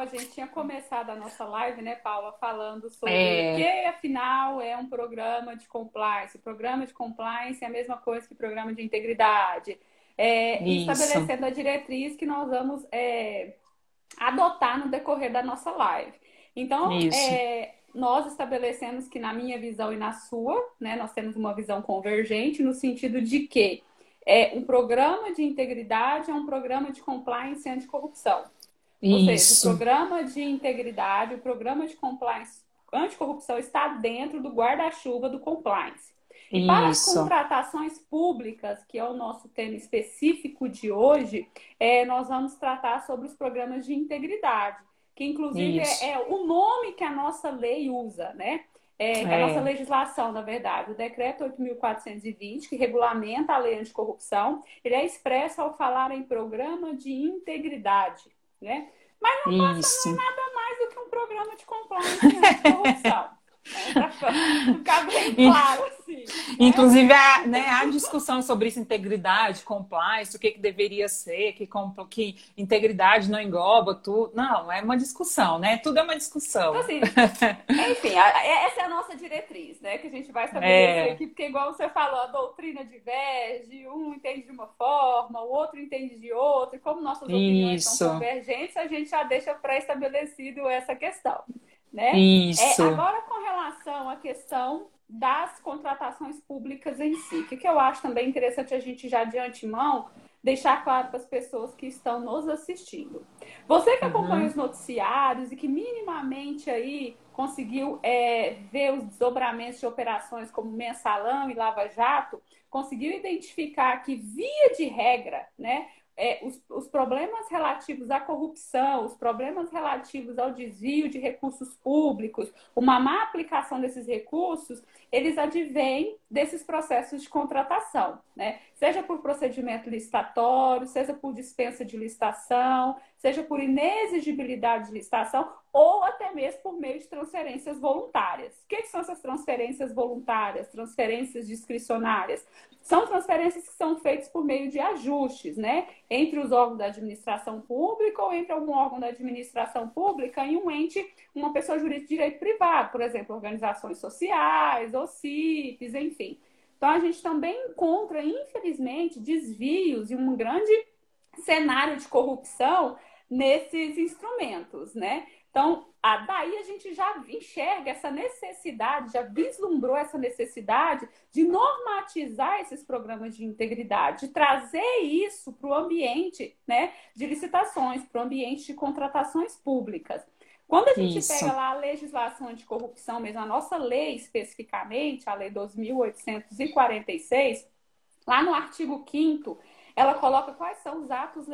a gente tinha começado a nossa live, né, Paula, falando sobre é... o que, afinal, é um programa de compliance. O programa de compliance é a mesma coisa que o programa de integridade. É, estabelecendo a diretriz que nós vamos é, adotar no decorrer da nossa live. Então, é, nós estabelecemos que, na minha visão e na sua, né, nós temos uma visão convergente no sentido de que é, um programa de integridade é um programa de compliance anticorrupção. Ou Isso. seja, o programa de integridade, o programa de compliance anticorrupção está dentro do guarda-chuva do compliance. E para as contratações públicas, que é o nosso tema específico de hoje, é, nós vamos tratar sobre os programas de integridade, que inclusive é, é, o nome que a nossa lei usa, né? É, é. a nossa legislação, na verdade, o decreto 8.420, que regulamenta a lei anticorrupção, ele é expresso ao falar em programa de integridade, né? Mas não, passa, não é nada mais do que um programa de compliance anticorrupção. Ficar bem claro, assim. Né? Inclusive, há, né, há discussão sobre isso, integridade, compliance, o que, que deveria ser, que, que integridade não engloba tudo. Não, é uma discussão, né? Tudo é uma discussão. Então, assim, enfim, essa é a nossa diretriz, né? Que a gente vai estabelecer é. aqui, porque igual você falou, a doutrina diverge, um entende de uma forma, o outro entende de outra, e como nossas opiniões isso. são convergentes, a gente já deixa pré-estabelecido essa questão. Né? Isso. É, agora, com relação à questão das contratações públicas em si, o que, que eu acho também interessante a gente já de antemão deixar claro para as pessoas que estão nos assistindo. Você que acompanha uhum. os noticiários e que minimamente aí conseguiu é, ver os desdobramentos de operações como Mensalão e Lava Jato, conseguiu identificar que, via de regra, né, é, os, os, problemas relativos à corrupção, os problemas relativos ao desvio de recursos públicos, uma má aplicação desses recursos, eles advêm desses processos de contratação, né? Seja por procedimento licitatório, seja por dispensa de licitação, seja por inexigibilidade de licitação, ou até mesmo por meio de transferências voluntárias. O que são essas transferências voluntárias, transferências discricionárias? São transferências que são feitas por meio de ajustes, né? Entre os órgãos da administração pública ou entre algum órgão da administração pública e um ente, uma pessoa jurídica de direito privado, por exemplo, organizações sociais, ou CIPs, enfim. Então, a gente também encontra, infelizmente, desvios e um grande cenário de corrupção nesses instrumentos, né? Então, a, daí a gente já enxerga essa necessidade, já vislumbrou essa necessidade de normatizar esses programas de integridade, de trazer isso para o ambiente né, de licitações, para o ambiente de contratações públicas. Quando a gente isso. pega lá a legislação anticorrupção, mesmo a nossa lei especificamente, a Lei 2.846, lá no artigo 5 ela coloca quais são os atos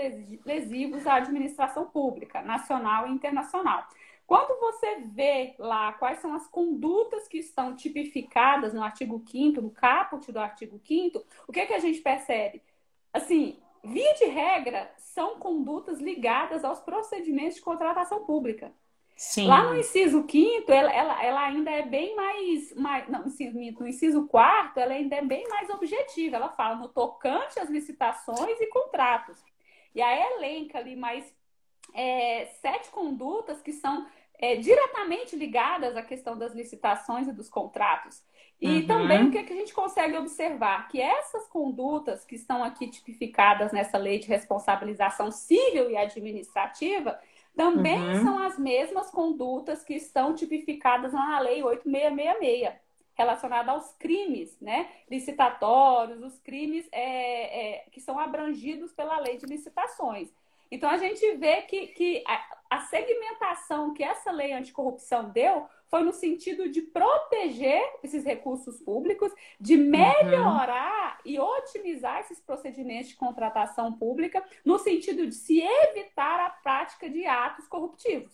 lesivos à administração pública, nacional e internacional. Quando você vê lá quais são as condutas que estão tipificadas no artigo 5 no caput do artigo 5 o que, é que a gente percebe? Assim, via de regra, são condutas ligadas aos procedimentos de contratação pública. Sim. Lá no inciso quinto, ela, ela, ela ainda é bem mais, mais não, no inciso quarto, ela ainda é bem mais objetiva. Ela fala no tocante às licitações e contratos. E aí elenca ali mais é, sete condutas que são é, diretamente ligadas à questão das licitações e dos contratos. E uhum. também o que, é que a gente consegue observar? Que essas condutas que estão aqui tipificadas nessa lei de responsabilização civil e administrativa, também uhum. são as mesmas condutas que estão tipificadas na Lei 8666, relacionada aos crimes né, licitatórios, os crimes é, é, que são abrangidos pela lei de licitações. Então, a gente vê que, que a, a segmentação que essa lei anticorrupção deu foi no sentido de proteger esses recursos públicos, de uhum. melhorar uhum. e otimizar esses procedimentos de contratação pública, no sentido de se evitar a prática de atos corruptivos.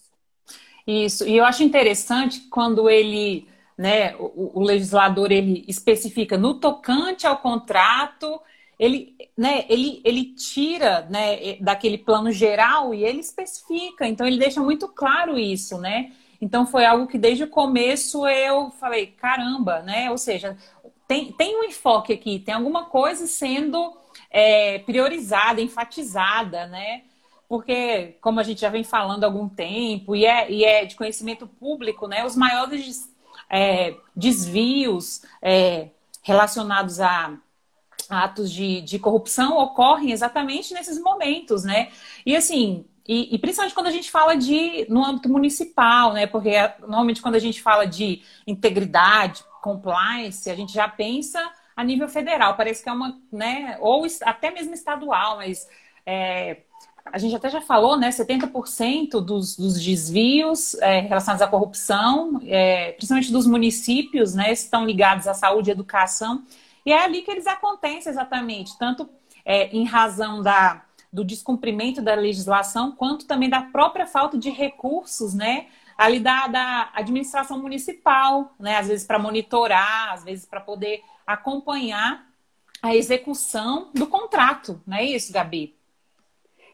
Isso, e eu acho interessante quando ele, né, o, o legislador ele especifica no tocante ao contrato ele, né, ele, ele tira né, daquele plano geral e ele especifica, então ele deixa muito claro isso, né? Então foi algo que desde o começo eu falei, caramba, né? Ou seja, tem, tem um enfoque aqui, tem alguma coisa sendo é, priorizada, enfatizada, né? porque, como a gente já vem falando há algum tempo, e é, e é de conhecimento público, né, os maiores é, desvios é, relacionados a atos de, de corrupção ocorrem exatamente nesses momentos, né? E assim, e, e, principalmente quando a gente fala de no âmbito municipal, né? Porque normalmente quando a gente fala de integridade, compliance, a gente já pensa a nível federal. Parece que é uma, né? Ou até mesmo estadual, mas é, a gente até já falou, né? 70% dos, dos desvios é, relacionados à corrupção, é, principalmente dos municípios, né? Estão ligados à saúde e educação. E é ali que eles acontecem exatamente, tanto é, em razão da, do descumprimento da legislação, quanto também da própria falta de recursos, né? Ali da, da administração municipal, né? Às vezes para monitorar, às vezes para poder acompanhar a execução do contrato, não é isso, Gabi?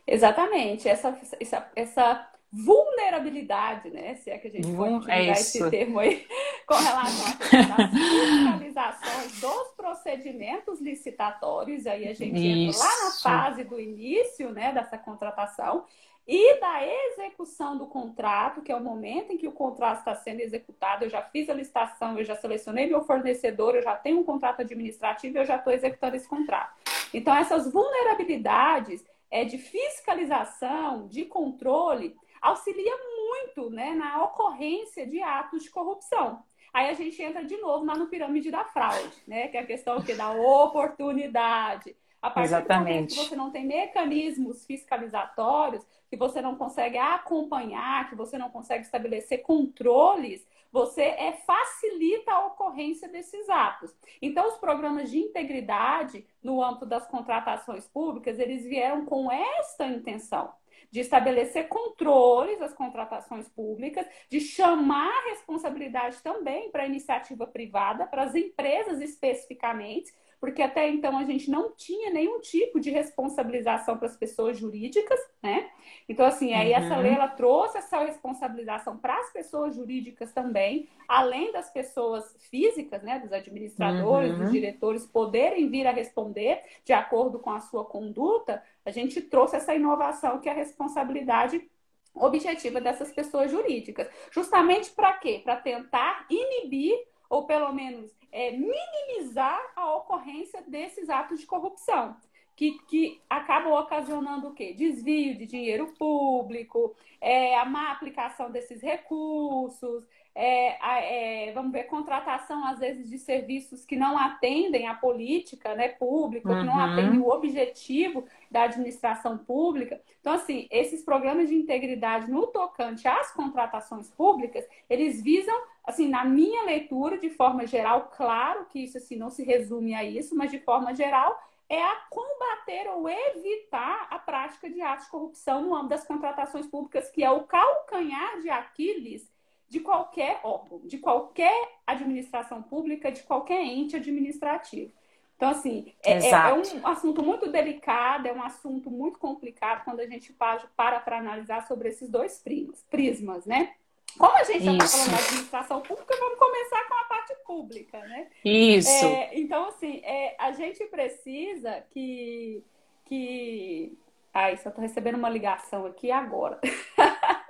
Exatamente. Essa, essa, essa vulnerabilidade, né? Se é que a gente pode utilizar é esse termo aí, com relação às fiscalizações dos procedimentos licitatórios, aí a gente isso. entra lá na fase do início, né, dessa contratação, e da execução do contrato, que é o momento em que o contrato está sendo executado. Eu já fiz a licitação, eu já selecionei meu fornecedor, eu já tenho um contrato administrativo, eu já estou executando esse contrato. Então, essas vulnerabilidades é, de fiscalização, de controle, auxilia muito né, na ocorrência de atos de corrupção. Aí a gente entra de novo lá no pirâmide da fraude, né? Que é a questão que da oportunidade. A partir Exatamente. do momento que você não tem mecanismos fiscalizatórios, que você não consegue acompanhar, que você não consegue estabelecer controles, você é, facilita a ocorrência desses atos. Então, os programas de integridade no âmbito das contratações públicas, eles vieram com esta intenção de estabelecer controles às contratações públicas, de chamar a responsabilidade também para a iniciativa privada, para as empresas especificamente, porque até então a gente não tinha nenhum tipo de responsabilização para as pessoas jurídicas, né? Então, assim, aí uhum. essa lei ela trouxe essa responsabilização para as pessoas jurídicas também, além das pessoas físicas, né? Dos administradores, uhum. dos diretores poderem vir a responder de acordo com a sua conduta, a gente trouxe essa inovação que é a responsabilidade objetiva dessas pessoas jurídicas. Justamente para quê? Para tentar inibir ou pelo menos é, minimizar a ocorrência desses atos de corrupção. Que, que acabam ocasionando o quê? Desvio de dinheiro público, é, a má aplicação desses recursos, é, é, vamos ver, contratação, às vezes, de serviços que não atendem a política né, pública, uhum. que não uhum. atendem o objetivo da administração pública. Então, assim, esses programas de integridade no tocante às contratações públicas, eles visam, assim, na minha leitura, de forma geral, claro que isso assim, não se resume a isso, mas de forma geral, é a combater ou evitar a prática de atos de corrupção no âmbito das contratações públicas, que é o calcanhar de Aquiles de qualquer órgão, de qualquer administração pública, de qualquer ente administrativo. Então, assim, é, é, é, um assunto muito delicado, é um assunto muito complicado quando a gente para para analisar sobre esses dois prismas, prismas né? Como a gente já está falando da administração pública, vamos começar com a parte pública, né? Isso. É, então, assim, é, a gente precisa que, que... Ai, só estou recebendo uma ligação aqui agora.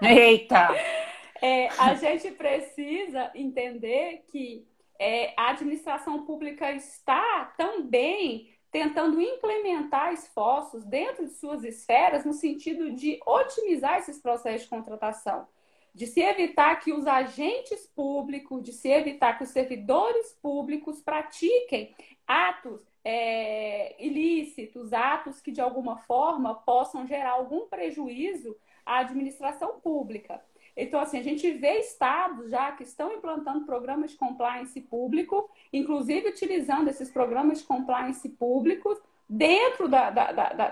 Eita! É, a gente precisa entender que é, a administração pública está também tentando implementar esforços dentro de suas esferas no sentido de otimizar esses processos de contratação, de se evitar que os agentes públicos, de se evitar que os servidores públicos pratiquem atos é, ilícitos, atos que de alguma forma possam gerar algum prejuízo à administração pública. Então, assim, a gente vê estados já que estão implantando programas de compliance público, inclusive utilizando esses programas de compliance públicos dentro da, da, da,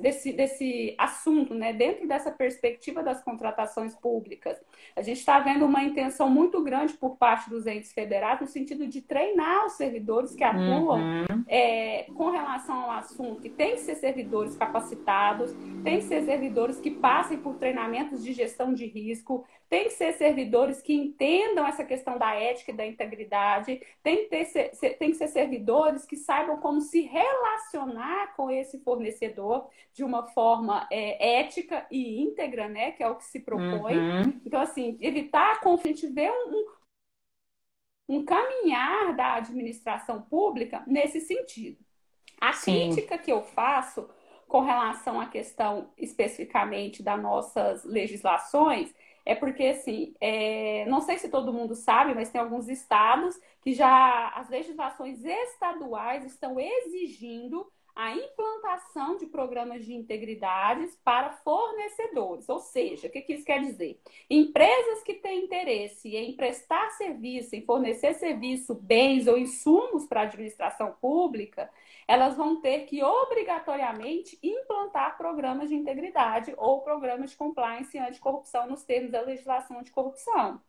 desse, desse assunto, né? dentro dessa perspectiva das contratações públicas. A gente está vendo uma intenção muito grande por parte dos entes federados no sentido de treinar os servidores que atuam uhum. é, com relação ao assunto. E tem que ser servidores capacitados, tem que ser servidores que passem por treinamentos de gestão de risco, tem que ser servidores que entendam essa questão da ética e da integridade, tem que, ter, tem que ser servidores que saibam como se relacionar relacionar com esse fornecedor de uma forma é, ética e íntegra, né? Que é o que se propõe. Uhum. Então, assim, evitar conflito, a gente vê um, um caminhar da administração pública nesse sentido. A Sim. crítica que eu faço com relação à questão especificamente das nossas legislações é porque, assim, é... não sei se todo mundo sabe, mas tem alguns estados que já as legislações estaduais estão exigindo a implantação de programas de integridade para fornecedores. Ou seja, o que, que isso quer dizer? Empresas que têm interesse em prestar serviço, em fornecer serviço, bens ou insumos para a administração pública, elas vão ter que obrigatoriamente implantar programas de integridade ou programas de compliance anticorrupção nos termos da legislação anticorrupção.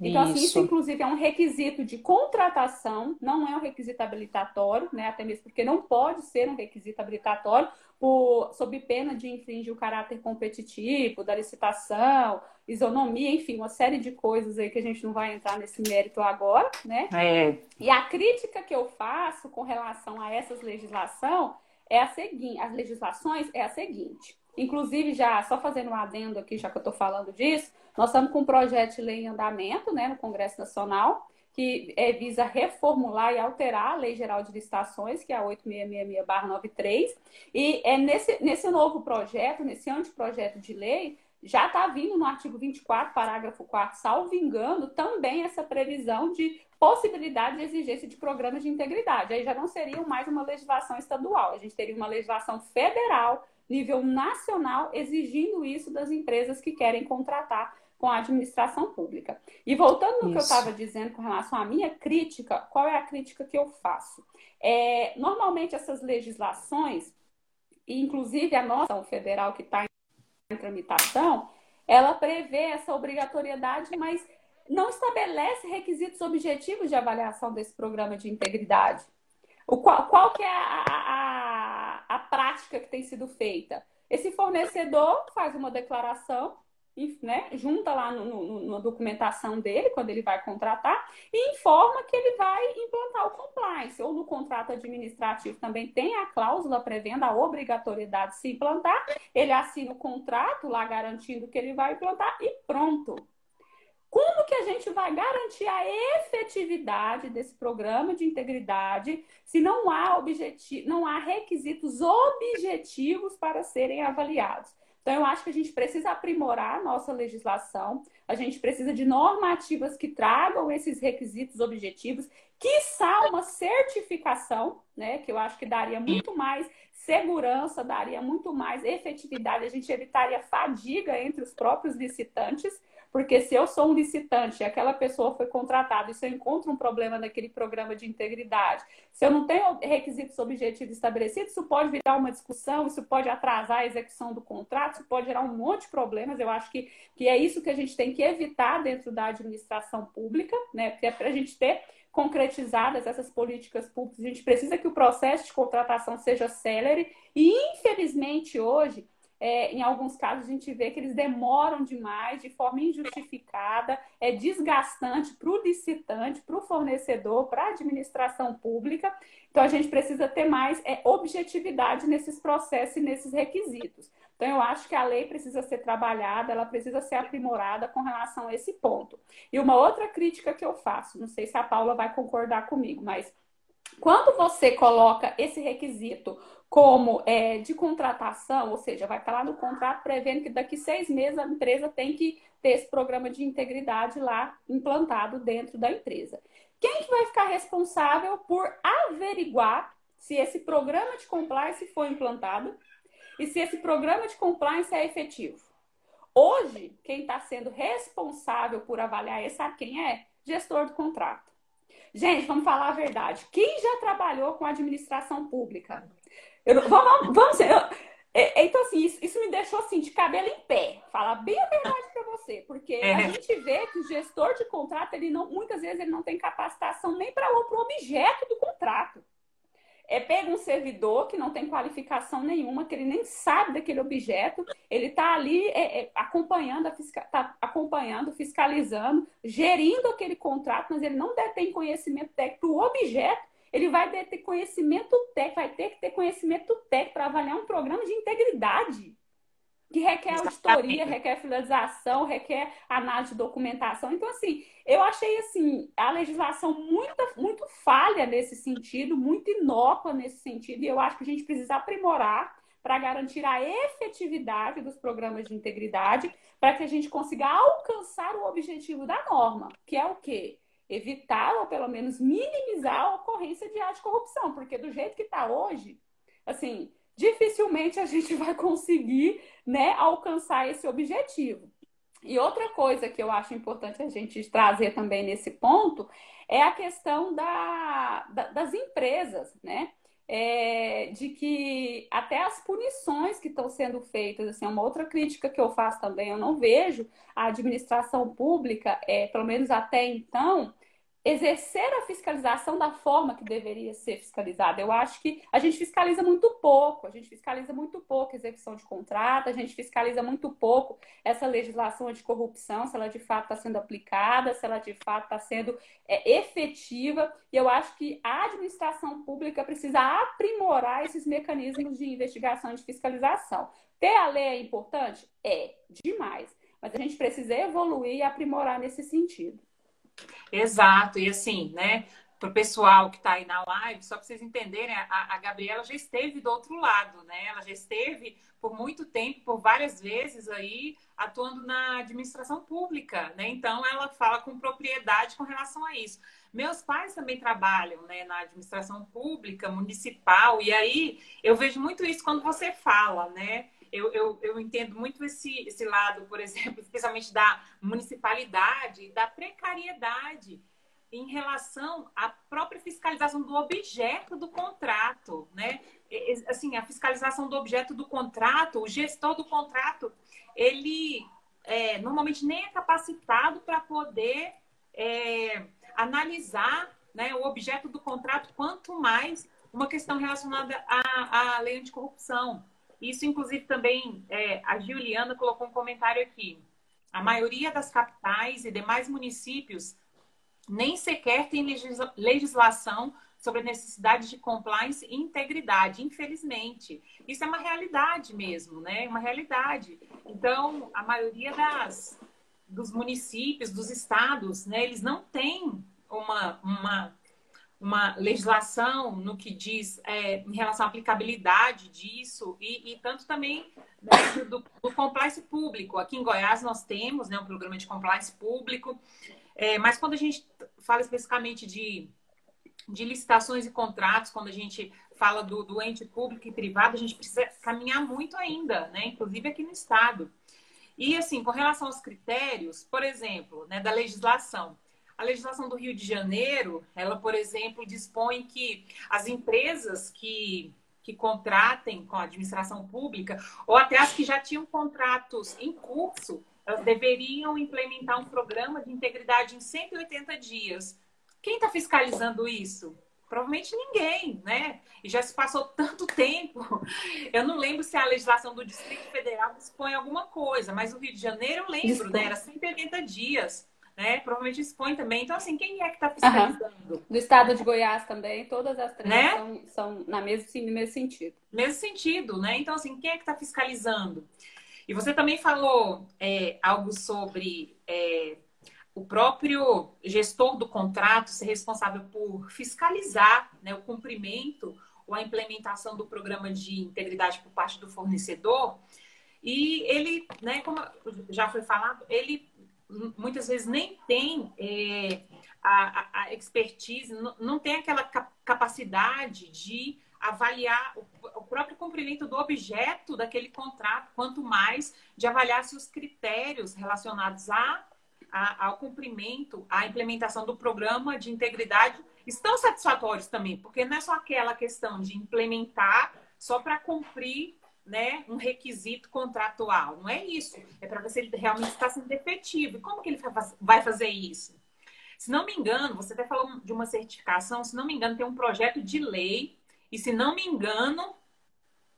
Então, isso. assim, isso inclusive é um requisito de contratação, não é um requisito habilitatório, né? Até mesmo porque não pode ser um requisito habilitatório, por, sob pena de infringir o caráter competitivo da licitação, isonomia, enfim, uma série de coisas aí que a gente não vai entrar nesse mérito agora, né? É. E a crítica que eu faço com relação a essas legislação é a seguinte, as legislações é a seguinte. Inclusive, já só fazendo um adendo aqui, já que eu estou falando disso, nós estamos com um projeto de lei em andamento né, no Congresso Nacional, que é, visa reformular e alterar a Lei Geral de Licitações, que é a 8666-93. E é nesse, nesse novo projeto, nesse anteprojeto de lei, já está vindo no artigo 24, parágrafo 4, salvo engano, também essa previsão de possibilidade de exigência de programas de integridade. Aí já não seria mais uma legislação estadual, a gente teria uma legislação federal nível nacional, exigindo isso das empresas que querem contratar com a administração pública. E voltando no isso. que eu estava dizendo com relação à minha crítica, qual é a crítica que eu faço? É, normalmente essas legislações, inclusive a nossa federal que está em tramitação, ela prevê essa obrigatoriedade, mas não estabelece requisitos objetivos de avaliação desse programa de integridade. O qual, qual que é a, a, a prática que tem sido feita? Esse fornecedor faz uma declaração, né, junta lá no, no, na documentação dele, quando ele vai contratar, e informa que ele vai implantar o compliance. Ou no contrato administrativo também tem a cláusula prevendo a obrigatoriedade de se implantar, ele assina o contrato lá garantindo que ele vai implantar e pronto. Como que a gente vai garantir a efetividade desse programa de integridade se não há, objeti não há requisitos objetivos para serem avaliados? Então, eu acho que a gente precisa aprimorar a nossa legislação, a gente precisa de normativas que tragam esses requisitos objetivos, quiçá uma certificação, né, que eu acho que daria muito mais segurança, daria muito mais efetividade, a gente evitaria fadiga entre os próprios licitantes. Porque se eu sou um licitante e aquela pessoa foi contratada e se eu encontro um problema naquele programa de integridade, se eu não tenho requisitos objetivos estabelecidos, isso pode virar uma discussão, isso pode atrasar a execução do contrato, isso pode gerar um monte de problemas. Eu acho que, que é isso que a gente tem que evitar dentro da administração pública, né? Porque é para a gente ter concretizadas essas políticas públicas, a gente precisa que o processo de contratação seja célere e, infelizmente, hoje é, em alguns casos a gente vê que eles demoram demais, de forma injustificada, é desgastante para o licitante, para o fornecedor, para a administração pública. Então a gente precisa ter mais é, objetividade nesses processos e nesses requisitos. Então eu acho que a lei precisa ser trabalhada, ela precisa ser aprimorada com relação a esse ponto. E uma outra crítica que eu faço, não sei se a Paula vai concordar comigo, mas quando você coloca esse requisito como é, de contratação, ou seja, vai estar lá no contrato prevendo que daqui seis meses a empresa tem que ter esse programa de integridade lá implantado dentro da empresa. Quem que vai ficar responsável por averiguar se esse programa de compliance foi implantado e se esse programa de compliance é efetivo? Hoje, quem está sendo responsável por avaliar isso, sabe quem é? Gestor do contrato. Gente, vamos falar a verdade. Quem já trabalhou com administração pública? Eu, vamos, vamos eu, é, então, assim, isso, isso, me deixou assim, de cabelo em pé. Falar bem a verdade para você. Porque é. a gente vê que o gestor de contrato, ele não, muitas vezes, ele não tem capacitação nem para o objeto do contrato. É pega um servidor que não tem qualificação nenhuma, que ele nem sabe daquele objeto, ele está ali é, é, acompanhando, tá acompanhando, fiscalizando, gerindo aquele contrato, mas ele não tem conhecimento técnico do objeto ele vai ter conhecimento técnico, vai ter que ter conhecimento técnico para avaliar um programa de integridade que requer auditoria, requer finalização, requer análise de documentação. Então, assim, eu achei assim a legislação muito, muito falha nesse sentido, muito inócua nesse sentido, e eu acho que a gente precisa aprimorar para garantir a efetividade dos programas de integridade, para que a gente consiga alcançar o objetivo da norma, que é o quê? Evitar ou pelo menos minimizar a ocorrência de ato de corrupção, porque do jeito que está hoje, assim, dificilmente a gente vai conseguir né, alcançar esse objetivo. E outra coisa que eu acho importante a gente trazer também nesse ponto é a questão da, da, das empresas, né? É, de que até as punições que estão sendo feitas, assim, é uma outra crítica que eu faço também, eu não vejo a administração pública, é, pelo menos até então, exercer a fiscalização da forma que deveria ser fiscalizada. Eu acho que a gente fiscaliza muito pouco, a gente fiscaliza muito pouco a execução de contrato, a gente fiscaliza muito pouco essa legislação anticorrupção, se ela de fato está sendo aplicada, se ela de fato está sendo é, efetiva. E eu acho que a administração pública precisa aprimorar esses mecanismos de investigação e de fiscalização. Ter a lei é importante? É, demais. Mas a gente precisa evoluir e aprimorar nesse sentido. Exato, e assim, né? Para o pessoal que está aí na live, só para vocês entenderem, a, a, Gabriela já esteve do outro lado, né? Ela já esteve por muito tempo, por várias vezes aí, atuando na administração pública, né? Então ela fala com propriedade com relação a isso. Meus pais também trabalham né, na administração pública, municipal, e aí eu vejo muito isso quando você fala, né? Eu, eu, eu entendo muito esse, esse lado, por exemplo, especialmente da municipalidade, da precariedade em relação à própria fiscalização do objeto do contrato, né? Assim, a fiscalização do objeto do contrato, o gestor do contrato, ele é, normalmente nem é capacitado para poder é, analisar né, o objeto do contrato, quanto mais uma questão relacionada à, à lei anticorrupção. Isso, inclusive, também é, a Juliana colocou um comentário aqui. A maioria das capitais e demais municípios nem sequer tem legislação sobre a necessidade de compliance e integridade, infelizmente. Isso é uma realidade mesmo, né? Uma realidade. Então, a maioria das, dos municípios, dos estados, né, eles não têm uma, uma uma legislação no que diz é, em relação à aplicabilidade disso e, e tanto também né, do, do, compliance público. Aqui em Goiás nós temos né, um programa de compliance público, é, mas quando a gente fala especificamente de, de licitações e contratos, quando a gente fala do, do ente público e privado, a gente precisa caminhar muito ainda, né, inclusive aqui no Estado. E assim, com relação aos critérios, por exemplo, né, da legislação, a legislação do Rio de Janeiro, ela, por exemplo, dispõe que as empresas que, que contratem com a administração pública, ou até as que já tinham contratos em curso, elas deveriam implementar um programa de integridade em 180 dias. Quem está fiscalizando isso? Provavelmente ninguém, né? E já se passou tanto tempo. Eu não lembro se a legislação do Distrito Federal dispõe alguma coisa, mas o Rio de Janeiro eu lembro, né? Era 180 dias né? Provavelmente expõe também. Então, assim, quem é que está fiscalizando? Uhum. Do estado de Goiás também, todas as três né? são, são na mesmo, no mesmo sentido. Mesmo sentido, né? Então, assim, quem é que está fiscalizando? E você também falou é, algo sobre é, o próprio gestor do contrato ser responsável por fiscalizar né, o cumprimento ou a implementação do programa de integridade por parte do fornecedor. E ele, né, como já foi falado, ele muitas vezes nem tem é, a, a, expertise, não, não tem aquela capacidade de avaliar o, o, próprio cumprimento do objeto daquele contrato, quanto mais de avaliar se os critérios relacionados a, a, ao cumprimento, à implementação do programa de integridade estão satisfatórios também, porque não é só aquela questão de implementar só para cumprir né, um requisito contratual. Não é isso. É para ver se ele realmente está sendo efetivo. E como que ele vai fazer isso? Se não me engano, você até falou de uma certificação, se não me engano, tem um projeto de lei, e se não me engano,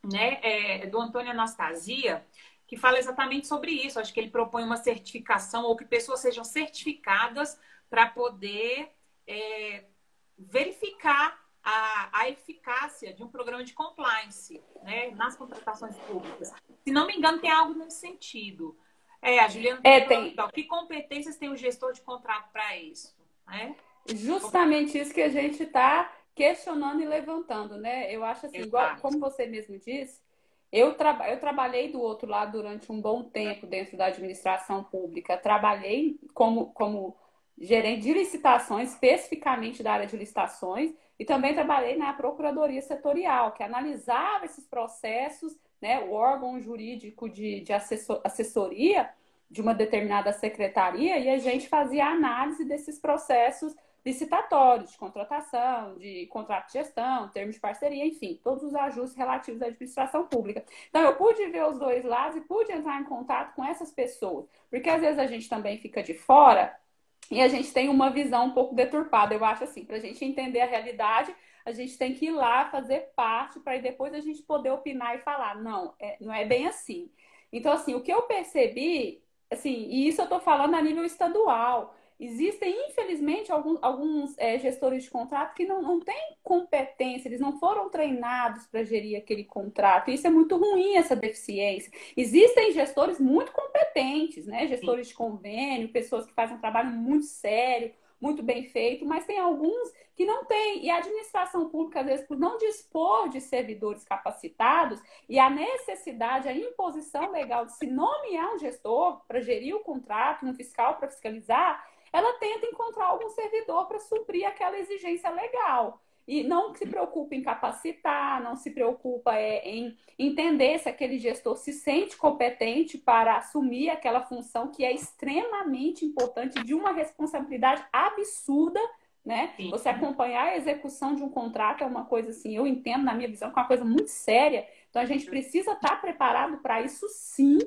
né, é do Antônio Anastasia, que fala exatamente sobre isso. Acho que ele propõe uma certificação, ou que pessoas sejam certificadas para poder é, verificar a, a eficácia de um programa de compliance né, nas contratações públicas. Se não me engano, tem algo nesse sentido. É, a Juliana é, tem. Então, que competências tem o gestor de contrato para isso? Né? Justamente isso que a gente está questionando e levantando, né? Eu acho assim, igual, como você mesmo disse, eu, tra eu trabalhei do outro lado durante um bom tempo dentro da administração pública. Trabalhei como, como gerente de licitações, especificamente da área de licitações, e também trabalhei na Procuradoria Setorial, que analisava esses processos, né, o órgão jurídico de, de assessor, assessoria de uma determinada secretaria, e a gente fazia análise desses processos licitatórios, de contratação, de contrato de gestão, termos de parceria, enfim, todos os ajustes relativos à administração pública. Então, eu pude ver os dois lados e pude entrar em contato com essas pessoas, porque às vezes a gente também fica de fora e a gente tem uma visão um pouco deturpada. Eu acho assim, para a gente entender a realidade, a gente tem que ir lá fazer parte para depois a gente poder opinar e falar, não, é, não é bem assim. Então, assim, o que eu percebi, assim, e isso eu estou falando a nível estadual, Existem, infelizmente, alguns, alguns é, gestores de contrato que não, não têm competência, eles não foram treinados para gerir aquele contrato. Isso é muito ruim, essa deficiência. Existem gestores muito competentes, né? Gestores Sim. de convênio, pessoas que fazem um trabalho muito sério, muito bem feito, mas tem alguns que não têm. E a administração pública, às vezes, por não dispor de servidores capacitados e a necessidade, a imposição legal de se nomear um gestor para gerir o contrato, um fiscal para fiscalizar, ela tenta encontrar algum servidor para suprir aquela exigência legal. E não se preocupa em capacitar, não se preocupa é, em entender se aquele gestor se sente competente para assumir aquela função que é extremamente importante, de uma responsabilidade absurda né? Você acompanhar a execução de um contrato é uma coisa assim, eu entendo na minha visão que é uma coisa muito séria. Então a gente precisa estar preparado para isso sim,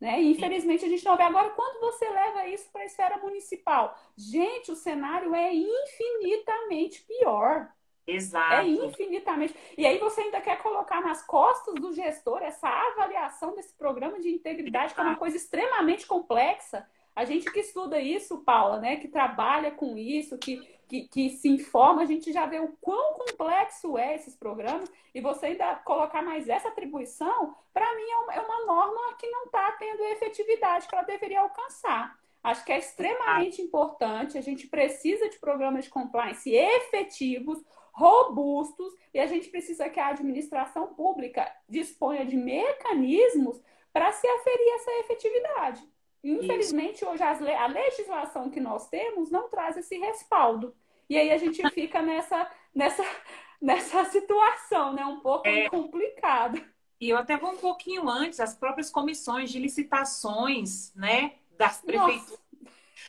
né? E infelizmente a gente não vê agora quando você leva isso para a esfera municipal. Gente, o cenário é infinitamente pior. Exato. É infinitamente. E aí você ainda quer colocar nas costas do gestor essa avaliação desse programa de integridade, que é uma coisa extremamente complexa. A gente que estuda isso, Paula, né, que trabalha com isso, que, que, que, se informa, a gente já vê o quão complexo é esses programas, e você ainda colocar mais essa atribuição, para mim é uma, é uma, norma que não está tendo a efetividade que ela deveria alcançar. Acho que é extremamente importante, a gente precisa de programas de compliance efetivos, robustos, e a gente precisa que a administração pública disponha de mecanismos para se aferir essa efetividade. Infelizmente, Isso. hoje a legislação que nós temos não traz esse respaldo. E aí a gente fica nessa, nessa, nessa situação, né? Um pouco é... complicada. E eu até vou um pouquinho antes, as próprias comissões de licitações, né? Das prefeituras,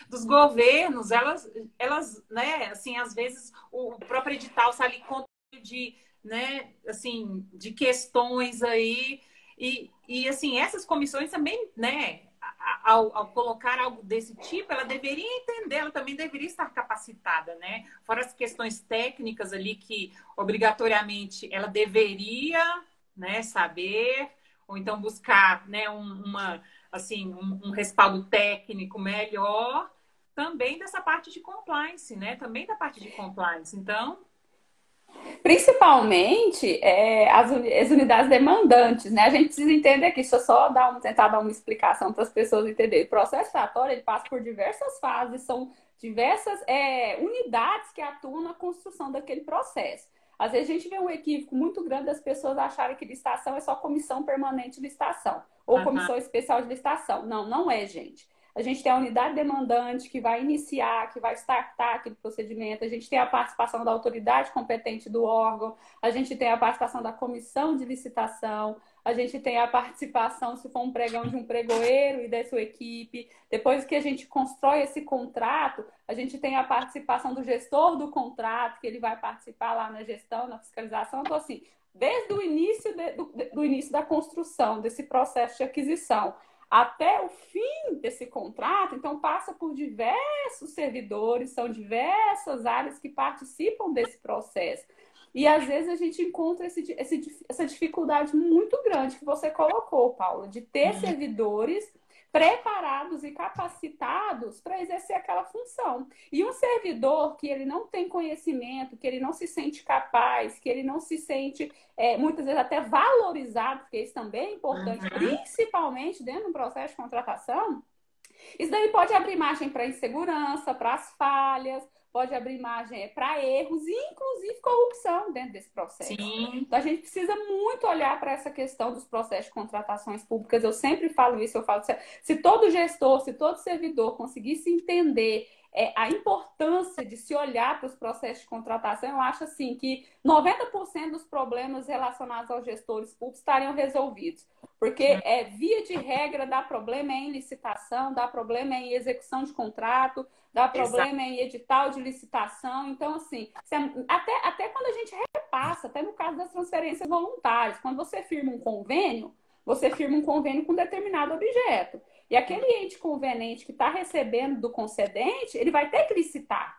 dos governos, elas, elas, né, assim, às vezes o próprio edital sai com de, né, assim, de questões aí. E, e assim, essas comissões também, né, ao, ao, colocar algo desse tipo, ela deveria entender, ela também deveria estar capacitada, né? Fora as questões técnicas ali que obrigatoriamente ela deveria, né, saber, ou então buscar, né, um, uma, assim, um, um respaldo técnico melhor, também dessa parte de compliance, né? Também da parte de compliance. Então, Principalmente é, as, as, unidades demandantes, né? A gente precisa entender aqui, deixa eu só dar um, tentar dar uma explicação para as pessoas entenderem. O processo tratório ele passa por diversas fases, são diversas é, unidades que atuam na construção daquele processo. Às vezes a gente vê um equívoco muito grande das pessoas acharem que licitação é só comissão permanente de licitação ou uhum. comissão especial de licitação. Não, não é, gente. A gente tem a unidade demandante que vai iniciar, que vai startar aquele procedimento. A gente tem a participação da autoridade competente do órgão. A gente tem a participação da comissão de licitação. A gente tem a participação, se for um pregão, de um pregoeiro e da sua equipe. Depois que a gente constrói esse contrato, a gente tem a participação do gestor do contrato, que ele vai participar lá na gestão, na fiscalização. Então, assim, desde o início, de, do, do início da construção, desse processo de aquisição, até o fim desse contrato, então passa por diversos servidores, são diversas áreas que participam desse processo. E às vezes a gente encontra esse, esse, essa dificuldade muito grande que você colocou, Paulo, de ter uhum. servidores preparados e capacitados para exercer aquela função. E um servidor que ele não tem conhecimento, que ele não se sente capaz, que ele não se sente, é, muitas vezes, até valorizado, porque isso também é importante, uhum. principalmente dentro do processo de contratação, isso daí pode abrir margem para insegurança, para as falhas, pode abrir margem para erros e, inclusive, corrupção dentro desse processo. Sim. Então, a gente precisa muito olhar para essa questão dos processos de contratações públicas. Eu sempre falo isso, eu falo, se todo gestor, se todo servidor conseguisse entender é, a importância de se olhar para os processos de contratação, eu acho assim que 90% dos problemas relacionados aos gestores públicos estariam resolvidos. Porque é via de regra dá problema em licitação, dá problema em execução de contrato, dá problema Exato. em edital de licitação. Então, assim, é, até, até quando a gente repassa, até no caso das transferências voluntárias, quando você firma um convênio, você firma um convênio com determinado objeto. E aquele ente conveniente que está recebendo do concedente, ele vai ter que licitar.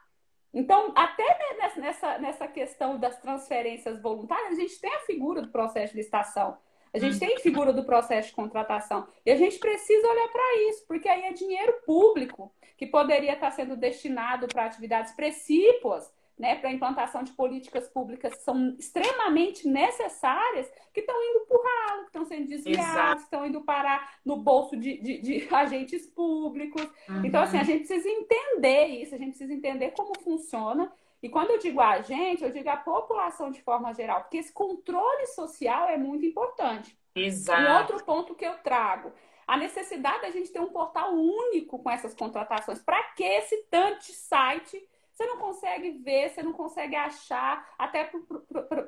Então, até nessa, nessa questão das transferências voluntárias, a gente tem a figura do processo de licitação. A gente tem a figura do processo de contratação. E a gente precisa olhar para isso, porque aí é dinheiro público que poderia estar sendo destinado para atividades precípuas né, para a implantação de políticas públicas que são extremamente necessárias, que estão indo para o ralo, que estão sendo desviadas, que estão indo parar no bolso de, de, de agentes públicos. Uhum. Então, assim, a gente precisa entender isso, a gente precisa entender como funciona. E quando eu digo a gente, eu digo a população de forma geral, porque esse controle social é muito importante. Exato. Um outro ponto que eu trago, a necessidade da gente ter um portal único com essas contratações. Para que esse tanto site você não consegue ver, você não consegue achar, até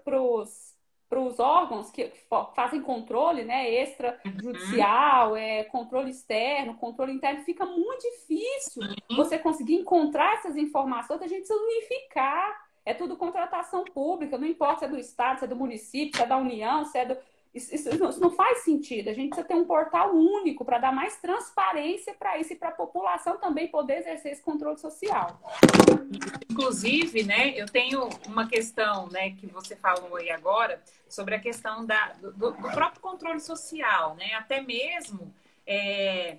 para os órgãos que fazem controle, né, extrajudicial, uhum. é, controle externo, controle interno, fica muito difícil uhum. você conseguir encontrar essas informações, a gente precisa unificar. É tudo contratação pública, não importa se é do Estado, se é do município, se é da União, se é do, isso, isso, isso, não faz sentido. A gente precisa ter um portal único para dar mais transparência para isso e para a população também poder exercer esse controle social. Inclusive, né, eu tenho uma questão, né, que você falou aí agora sobre a questão da, do, do próprio controle social, né, até mesmo é,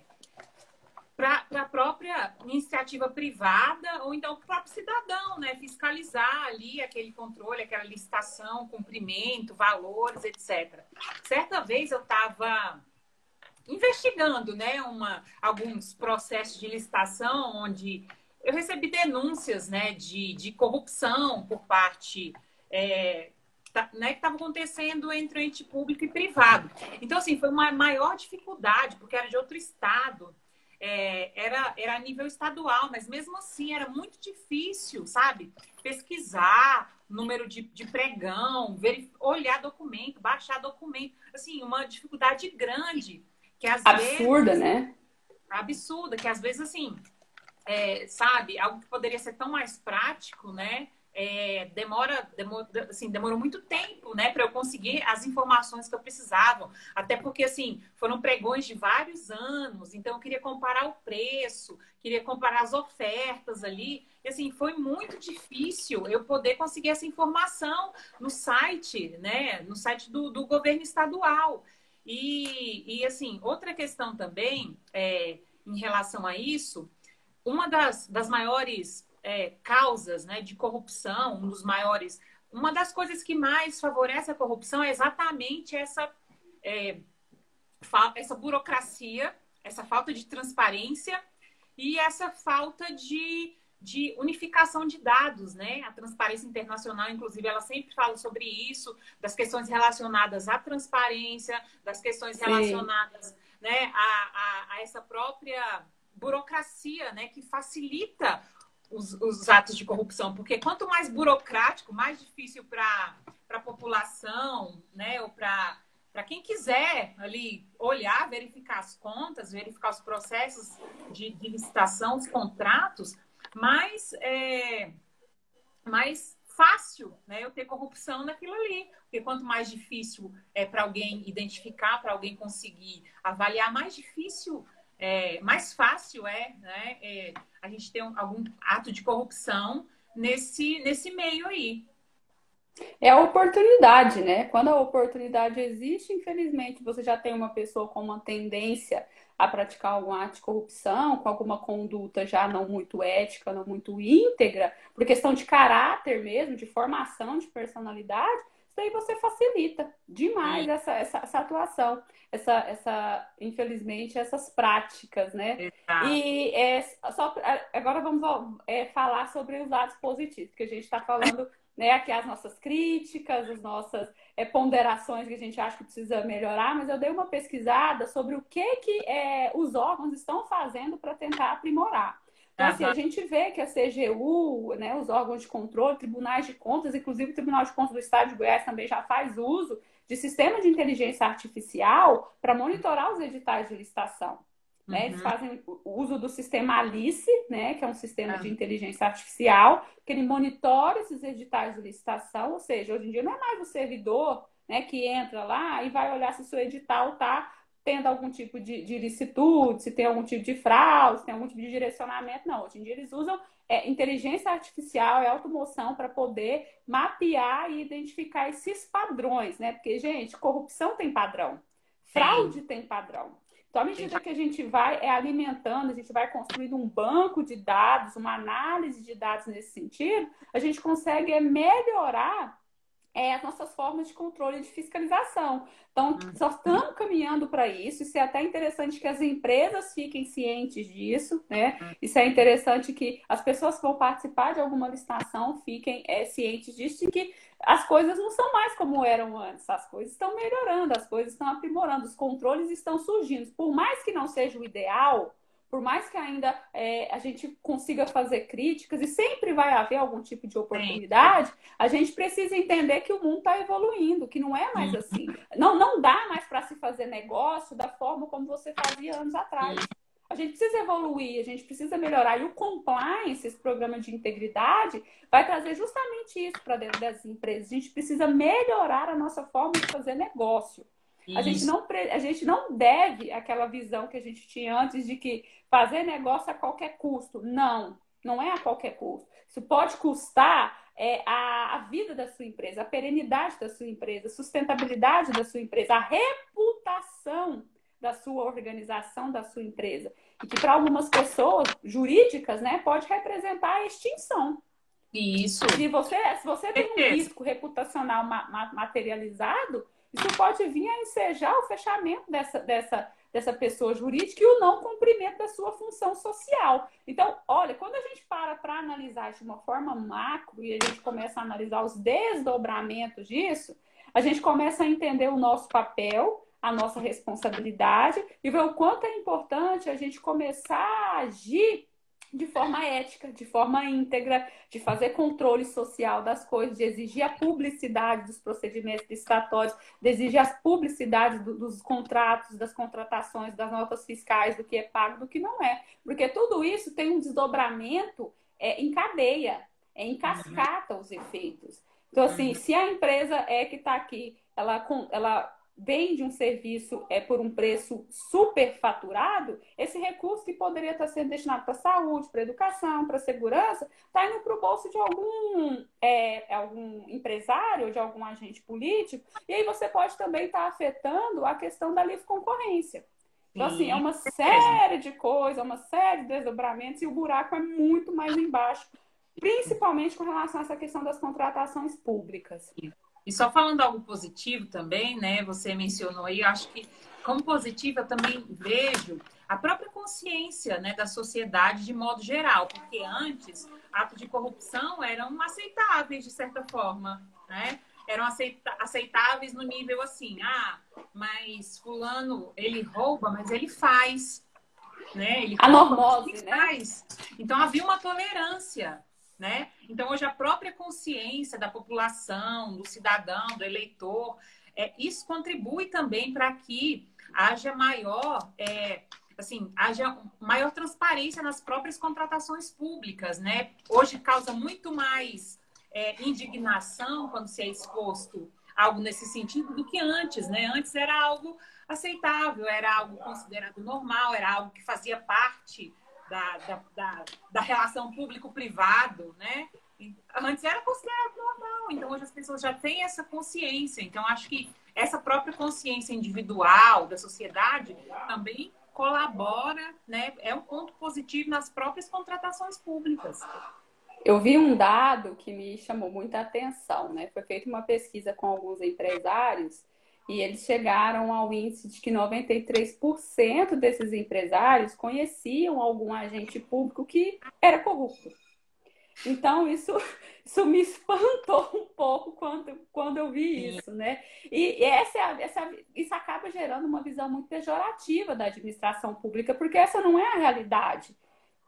para a própria iniciativa privada ou então para o próprio cidadão, né? Fiscalizar ali aquele controle, aquela licitação, cumprimento, valores, etc. Certa vez eu estava investigando, né, uma, alguns processos de licitação onde eu recebi denúncias, né, de, de corrupção por parte é, tá, né, que estava acontecendo entre o ente público e privado. Então, assim, foi uma maior dificuldade, porque era de outro estado é, era, era a nível estadual, mas mesmo assim era muito difícil, sabe? Pesquisar número de, de pregão, ver, olhar documento, baixar documento. Assim, uma dificuldade grande. Que às Absurda, vezes, né? Absurda, que às vezes, assim, é, sabe, algo que poderia ser tão mais prático, né? É, demora, assim, demorou muito tempo, né, para eu conseguir as informações que eu precisava. Até porque, assim, foram pregões de vários anos, então eu queria comparar o preço, queria comparar as ofertas ali. E, assim, foi muito difícil eu poder conseguir essa informação no site, né, no site do, do governo estadual. E, e, assim, outra questão também, é, em relação a isso, uma das, das maiores é, causas né, de corrupção, um dos maiores. Uma das coisas que mais favorece a corrupção é exatamente essa, é, essa burocracia, essa falta de transparência e essa falta de, de unificação de dados, né? A transparência internacional, inclusive, ela sempre fala sobre isso, das questões relacionadas à transparência, das questões Sim. relacionadas né, a, a, a, essa própria burocracia, né, que facilita os, os atos de corrupção, porque quanto mais burocrático, mais difícil para a população, né, ou para para quem quiser ali olhar, verificar as contas, verificar os processos de, de licitação, os contratos, mais, é, mais fácil né, eu ter corrupção naquilo ali. Porque quanto mais difícil é para alguém identificar, para alguém conseguir avaliar, mais difícil é, mais fácil é, né, é, a gente ter um, algum ato de corrupção nesse, nesse meio aí. É a oportunidade, né? Quando a oportunidade existe, infelizmente, você já tem uma pessoa com uma tendência a praticar algum ato de corrupção, com alguma conduta já não muito ética, não muito íntegra, por questão de caráter mesmo, de formação de personalidade, isso aí você facilita demais essa, essa, essa, atuação, essa, essa, infelizmente, essas práticas, né? Exato. E é, só, agora vamos é, falar sobre os lados positivos, porque a gente está falando né, aqui as nossas críticas, as nossas é, ponderações que a gente acha que precisa melhorar, mas eu dei uma pesquisada sobre o que, que é, os órgãos estão fazendo para tentar aprimorar. Então, assim, a gente vê que a CGU, né, os órgãos de controle, tribunais de contas, inclusive o Tribunal de Contas do Estado de Goiás também já faz uso de sistema de inteligência artificial para monitorar os editais de licitação. Né? Uhum. Eles fazem uso do sistema Alice, né? que é um sistema de inteligência artificial, que ele monitora esses editais de licitação, ou seja, hoje em dia não é mais o servidor né, que entra lá e vai olhar se o seu edital está tendo algum tipo de, de licitude, se tem algum tipo de fraude, se tem algum tipo de direcionamento. Não, hoje em dia eles usam é, inteligência artificial e automoção para poder mapear e identificar esses padrões, né? Porque, gente, corrupção tem padrão, fraude Sim. tem padrão. Então, à medida que a gente vai é, alimentando, a gente vai construindo um banco de dados, uma análise de dados nesse sentido, a gente consegue é, melhorar é, as nossas formas de controle e de fiscalização. Então, uhum. só estamos caminhando para isso. Isso é até interessante que as empresas fiquem cientes disso, né? Uhum. Isso é interessante que as pessoas que vão participar de alguma licitação fiquem é, cientes disso e que as coisas não são mais como eram antes, as coisas estão melhorando, as coisas estão aprimorando, os controles estão surgindo. Por mais que não seja o ideal, por mais que ainda é, a gente consiga fazer críticas, e sempre vai haver algum tipo de oportunidade, a gente precisa entender que o mundo está evoluindo, que não é mais assim. Não, não dá mais para se fazer negócio da forma como você fazia anos atrás. A gente precisa evoluir, a gente precisa melhorar. E o compliance, esse programa de integridade, vai trazer justamente isso para dentro das empresas. A gente precisa melhorar a nossa forma de fazer negócio. A gente, não, a gente não deve aquela visão que a gente tinha antes de que fazer negócio a qualquer custo. Não, não é a qualquer custo. Isso pode custar é, a, a, vida da sua empresa, a perenidade da sua empresa, a sustentabilidade da sua empresa, a reputação da sua organização, da sua empresa. E que para algumas pessoas jurídicas, né, pode representar a extinção. Isso. Se você, se você tem um risco reputacional ma ma materializado, isso pode vir a ensejar o fechamento dessa, dessa, dessa pessoa jurídica e o não cumprimento da sua função social. Então, olha, quando a gente para para analisar de uma forma macro e a gente começa a analisar os desdobramentos disso, a gente começa a entender o nosso papel, a nossa responsabilidade e ver o quanto é importante a gente começar a agir de forma ética, de forma íntegra, de fazer controle social das coisas, de exigir a publicidade dos procedimentos licitatórios, de exigir as publicidades do, dos contratos, das contratações, das notas fiscais, do que é pago, do que não é. Porque tudo isso tem um desdobramento é, em cadeia, é em cascata os efeitos. Então, assim, uhum. se a empresa é que está aqui, ela, ela vende um serviço é, por um preço superfaturado, esse recurso que poderia estar sendo destinado para saúde, para educação, para segurança, está indo para o bolso de algum, é, algum empresário, de algum agente político, e aí você pode também estar afetando a questão da livre concorrência. Então, assim, é uma série de coisas, uma série de desdobramentos, e o buraco é muito mais embaixo, principalmente com relação a essa questão das contratações públicas. E só falando algo positivo também, né? Você mencionou aí, acho que como positivo eu também vejo a própria consciência né, da sociedade de modo geral, porque antes atos de corrupção eram aceitáveis de certa forma, né? Eram aceitáveis no nível assim, ah, mas fulano ele rouba, mas ele faz, né? Ele a normose, né? faz. Então havia uma tolerância né? Então, hoje, a própria consciência da população, do cidadão, do eleitor, é, isso contribui também para que haja maior, é, assim, haja maior transparência nas próprias contratações públicas, né? Hoje causa muito mais é, indignação quando se é exposto algo nesse sentido do que antes, né? Antes era algo aceitável, era algo considerado normal, era algo que fazia parte da, da, da, da relação público-privado, né? Antes era considerado normal. Então, hoje as pessoas já têm essa consciência. Então, acho que essa própria consciência individual da sociedade também colabora, né? É um ponto positivo nas próprias contratações públicas. Eu vi um dado que me chamou muita atenção, né? Foi feita uma pesquisa com alguns empresários e eles chegaram ao índice de que 93% desses empresários conheciam algum agente público que era corrupto. Então, isso, isso me espantou um pouco quando, quando eu vi isso, né? E essa, essa, isso acaba gerando uma visão muito pejorativa da administração pública, porque essa não é a realidade.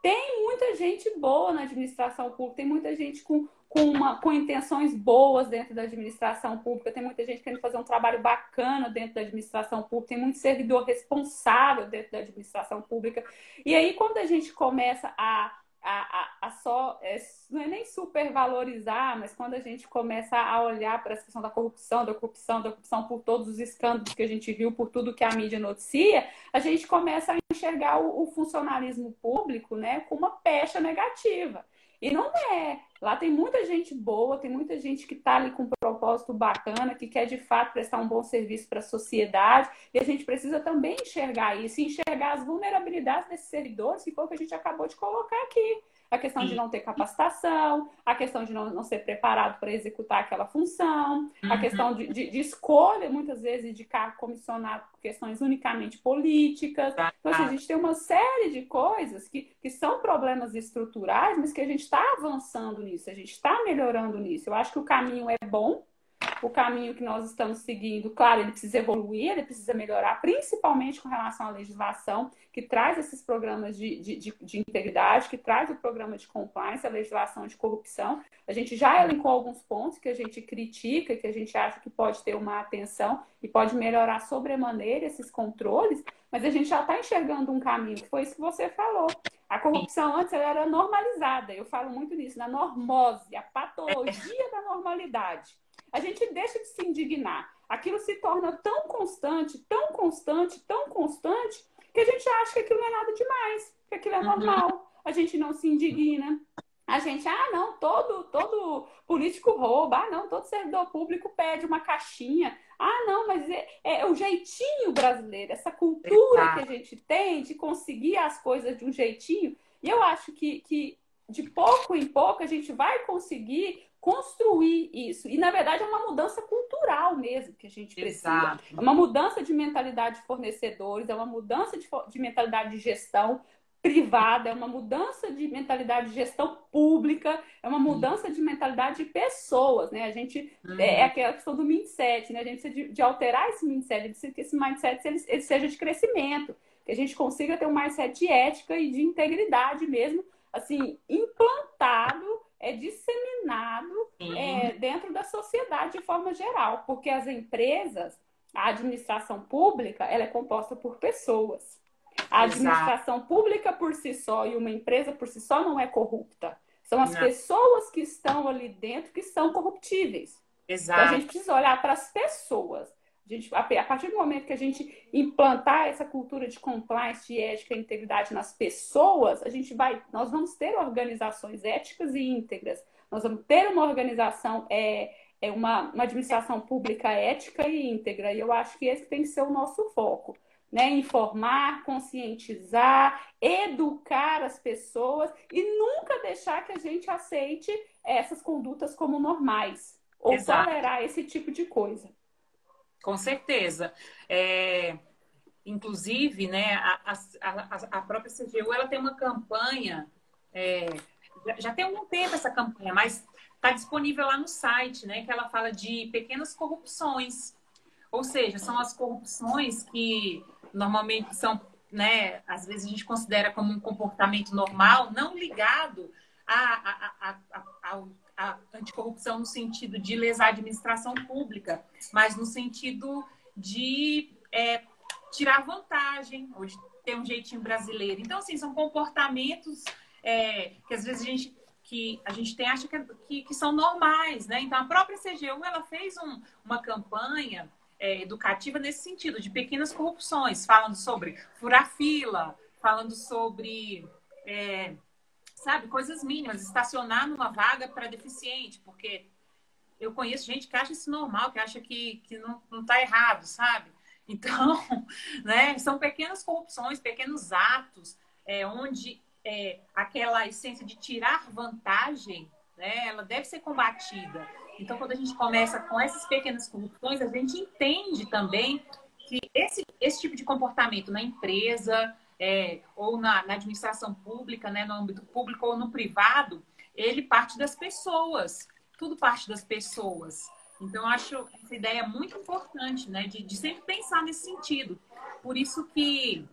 Tem muita gente boa na administração pública, tem muita gente com, com, uma, com intenções boas dentro da administração pública, tem muita gente querendo fazer um trabalho bacana dentro da administração pública, tem muito servidor responsável dentro da administração pública. E aí, quando a gente começa a a, a, a, só, é, não é nem supervalorizar, mas quando a gente começa a olhar para essa questão da corrupção, da corrupção, da corrupção por todos os escândalos que a gente viu, por tudo que a mídia noticia, a gente começa a enxergar o, o funcionalismo público né, com uma pecha negativa. E não é. Lá tem muita gente boa, tem muita gente que está ali com um propósito bacana, que quer de fato prestar um bom serviço para a sociedade. E a gente precisa também enxergar isso, enxergar as vulnerabilidades desses servidores, que foi o que a gente acabou de colocar aqui a questão de não ter capacitação, a questão de não, não ser preparado para executar aquela função, uhum. a questão de, de, de, escolha, muitas vezes, de cargo comissionado por questões unicamente políticas. Então, assim, a gente tem uma série de coisas que, que são problemas estruturais, mas que a gente está avançando nisso, a gente está melhorando nisso. Eu acho que o caminho é bom, o caminho que nós estamos seguindo, claro, ele precisa evoluir, ele precisa melhorar, principalmente com relação à legislação, que traz esses programas de, de, de, de integridade, que traz o programa de compliance, a legislação de corrupção. A gente já elencou alguns pontos que a gente critica, que a gente acha que pode ter uma atenção e pode melhorar sobremaneira esses controles, mas a gente já está enxergando um caminho, que foi isso que você falou. A corrupção antes era normalizada, eu falo muito nisso, na normose, a patologia da normalidade a gente deixa de se indignar. Aquilo se torna tão constante, tão constante, tão constante, que a gente acha que aquilo não é nada demais, que aquilo é uhum. normal. A gente não se indigna. A gente, ah, não, todo, todo político rouba, ah, não, todo servidor público pede uma caixinha. Ah, não, mas é, é o jeitinho brasileiro, essa cultura Exato. que a gente tem de conseguir as coisas de um jeitinho. E eu acho que, que de pouco em pouco a gente vai conseguir construir isso. E, na verdade, é uma mudança cultural mesmo que a gente precisa. Exato. É uma mudança de mentalidade de fornecedores, é uma mudança de, de mentalidade de gestão privada, é uma mudança de mentalidade de gestão pública, é uma mudança de mentalidade de pessoas, né? A gente uhum. é, é aquela questão do mindset, né? A gente precisa de, de alterar esse mindset, precisa que esse mindset ele, ele, seja de crescimento, que a gente consiga ter um mindset de ética e de integridade mesmo, assim, implantado é disseminado é, dentro da sociedade de forma geral, porque as empresas, a administração pública, ela é composta por pessoas. A administração Exato. pública por si só e uma empresa por si só não é corrupta. São as não. pessoas que estão ali dentro que são corruptíveis. Exato. Então, a gente precisa olhar para as pessoas. A, gente, a partir do momento que a gente implantar essa cultura de compliance, de ética e integridade nas pessoas, a gente vai, nós vamos ter organizações éticas e íntegras. Nós vamos ter uma organização, é, é uma, uma administração pública ética e íntegra. E eu acho que esse tem que ser o nosso foco. Né? Informar, conscientizar, educar as pessoas e nunca deixar que a gente aceite essas condutas como normais ou Exato. tolerar esse tipo de coisa. Com certeza. É, inclusive, né, a, a, a, própria CGU ela tem uma campanha, é, já tem algum tempo essa campanha, mas está disponível lá no site, né, que ela fala de pequenas corrupções. Ou seja, são as corrupções que normalmente são, né, às vezes a gente considera como um comportamento normal, não ligado a, a, a, ao a anticorrupção no sentido de lesar a administração pública, mas no sentido de é, tirar vantagem, ou de ter um jeitinho brasileiro. Então, assim, são comportamentos é, que às vezes a gente que a gente tem acha que, que, que, são normais, né? Então a própria CGU ela fez um, uma campanha é, educativa nesse sentido de pequenas corrupções, falando sobre furar fila, falando sobre é, sabe? Coisas mínimas, estacionar numa vaga para deficiente, porque eu conheço gente que acha isso normal, que acha que, que não, não tá errado, sabe? Então, né, são pequenas corrupções, pequenos atos, é, onde é, aquela essência de tirar vantagem, né, ela deve ser combatida. Então, quando a gente começa com essas pequenas corrupções, a gente entende também que esse, esse tipo de comportamento na empresa é, ou na, na, administração pública, né, no âmbito público ou no privado, ele parte das pessoas. Tudo parte das pessoas. Então, acho essa ideia muito importante, né, de, de sempre pensar nesse sentido. Por isso que,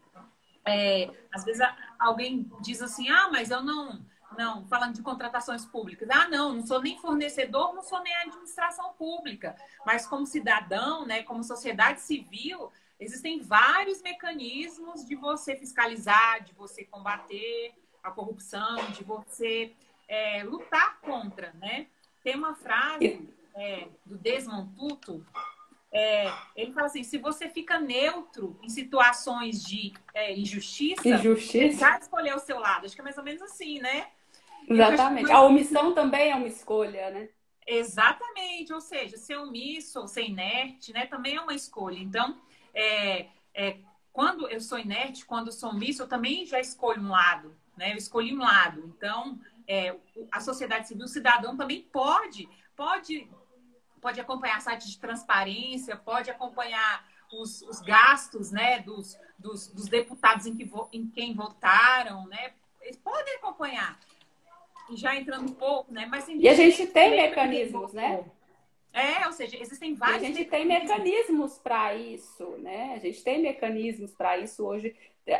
é, às vezes, alguém diz assim, ah, mas eu não não, falando de contratações públicas. Ah, não, não sou nem fornecedor, não sou nem administração pública. Mas como cidadão, né, como sociedade civil, existem vários mecanismos de você fiscalizar, de você combater a corrupção, de você é, lutar contra, né? Tem uma frase é, do Desmond Tutu, é, ele fala assim: se você fica neutro em situações de é, injustiça, injustiça, já escolheu o seu lado. Acho que é mais ou menos assim, né? Exatamente. A omissão também é uma escolha, né? Exatamente, ou seja, ser omisso ou ser inerte, né, também é uma escolha. Então, é, é, quando eu sou inerte, quando eu sou omisso, eu também já escolho um lado, né? Eu escolhi um lado. Então, é, a sociedade civil, o cidadão também pode, pode, pode acompanhar sites de transparência, pode acompanhar os, os gastos, né, dos, dos, dos deputados em, que, em quem votaram, né? Eles podem acompanhar já entrando um pouco, né? Mas e a gente tem mecanismos, né? É, ou seja, existem vários. E a gente tem mecanismos para isso, né? A gente tem mecanismos para isso hoje.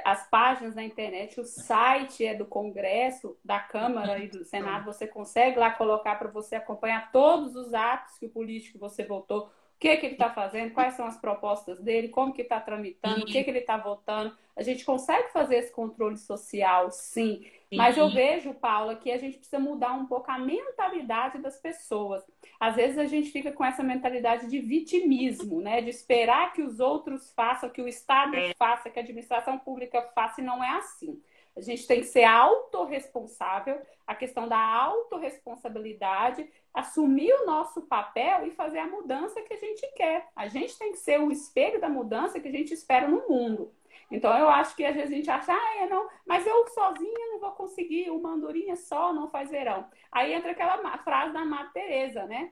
As páginas na internet, o site é do Congresso, da Câmara e do Senado, você consegue lá colocar para você acompanhar todos os atos que o político você votou, o que, que ele está fazendo, quais são as propostas dele, como que está tramitando, o que, que ele está votando. A gente consegue fazer esse controle social, sim. Mas eu vejo, Paula, que a gente precisa mudar um pouco a mentalidade das pessoas. Às vezes a gente fica com essa mentalidade de vitimismo, né? De esperar que os outros façam, que o Estado é. faça, que a administração pública faça, e não é assim. A gente tem que ser autorresponsável, a questão da autorresponsabilidade, assumir o nosso papel e fazer a mudança que a gente quer. A gente tem que ser o espelho da mudança que a gente espera no mundo. Então eu acho que às vezes a gente acha, ah, eu não, mas eu sozinha não vou conseguir, uma andorinha só não faz verão. Aí entra aquela frase da Mata Teresa, né?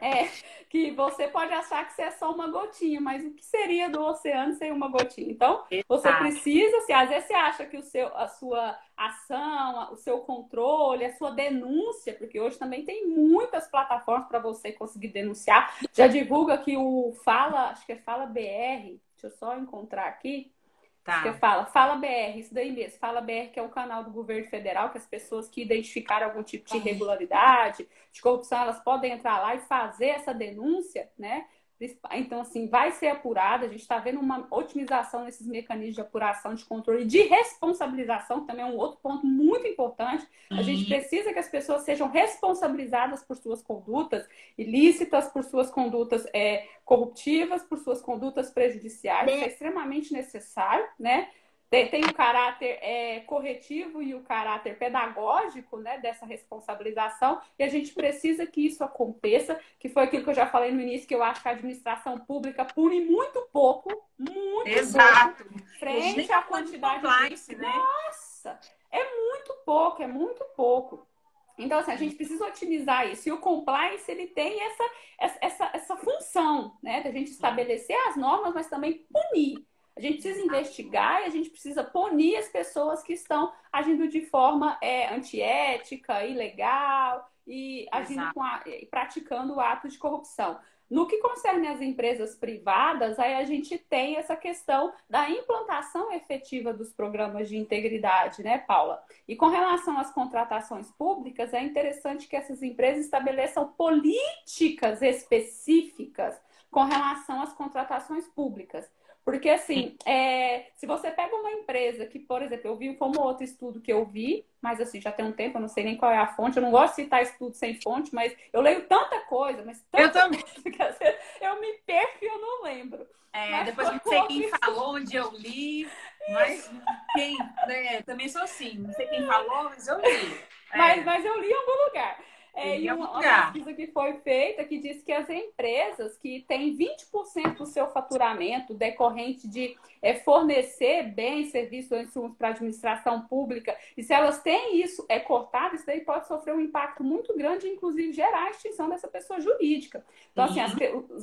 É, que você pode achar que você é só uma gotinha, mas o que seria do oceano sem uma gotinha? Então, você precisa, se às vezes você acha que o seu, a sua ação, o seu controle, a sua denúncia, porque hoje também tem muitas plataformas para você conseguir denunciar. Já divulga que o Fala, acho que é Fala BR, deixa eu só encontrar aqui. Tá. Que fala, fala BR, isso daí mesmo. Fala BR, que é o canal do governo federal, que as pessoas que identificaram algum tipo de irregularidade, de corrupção, elas podem entrar lá e fazer essa denúncia, né? Então, assim, vai ser apurada. A gente está vendo uma otimização nesses mecanismos de apuração, de controle, de responsabilização, que também é um outro ponto muito importante. A gente uhum. precisa que as pessoas sejam responsabilizadas por suas condutas ilícitas, por suas condutas é, corruptivas, por suas condutas prejudiciais. Isso é extremamente necessário, né? Tem, tem o caráter é, corretivo e o caráter pedagógico né, dessa responsabilização, e a gente precisa que isso aconteça, que foi aquilo que eu já falei no início, que eu acho que a administração pública pune muito pouco, muito Exato. pouco, frente à quantidade de... né? Nossa, é muito pouco, é muito pouco. Então, assim, a gente precisa otimizar isso. E o compliance, ele tem essa, essa, essa função, né? Da gente estabelecer as normas, mas também punir. A gente precisa investigar e a gente precisa punir as pessoas que estão agindo de forma é, antiética, ilegal e agindo com a, e praticando atos de corrupção. No que concerne as empresas privadas, aí a gente tem essa questão da implantação efetiva dos programas de integridade, né, Paula? E com relação às contratações públicas, é interessante que essas empresas estabeleçam políticas específicas com relação às contratações públicas. Porque, assim, é, se você pega uma empresa que, por exemplo, eu vi como outro estudo que eu vi, mas assim, já tem um tempo, eu não sei nem qual é a fonte, eu não gosto de citar estudo sem fonte, mas eu leio tanta coisa, mas tanta eu também. Coisa, eu me perco e eu não lembro. É, mas depois não sei quem falou, onde eu li, mas quem, né, também sou assim, não sei quem falou, mas eu li. É. Mas, mas eu li em algum lugar. É, e uma, uma pesquisa que foi feita que diz que as empresas que têm 20% do seu faturamento decorrente de é, fornecer bens, serviços ou insumos para a administração pública, e se elas têm isso é cortado, isso daí pode sofrer um impacto muito grande, inclusive gerar a extinção dessa pessoa jurídica. Então, assim, as,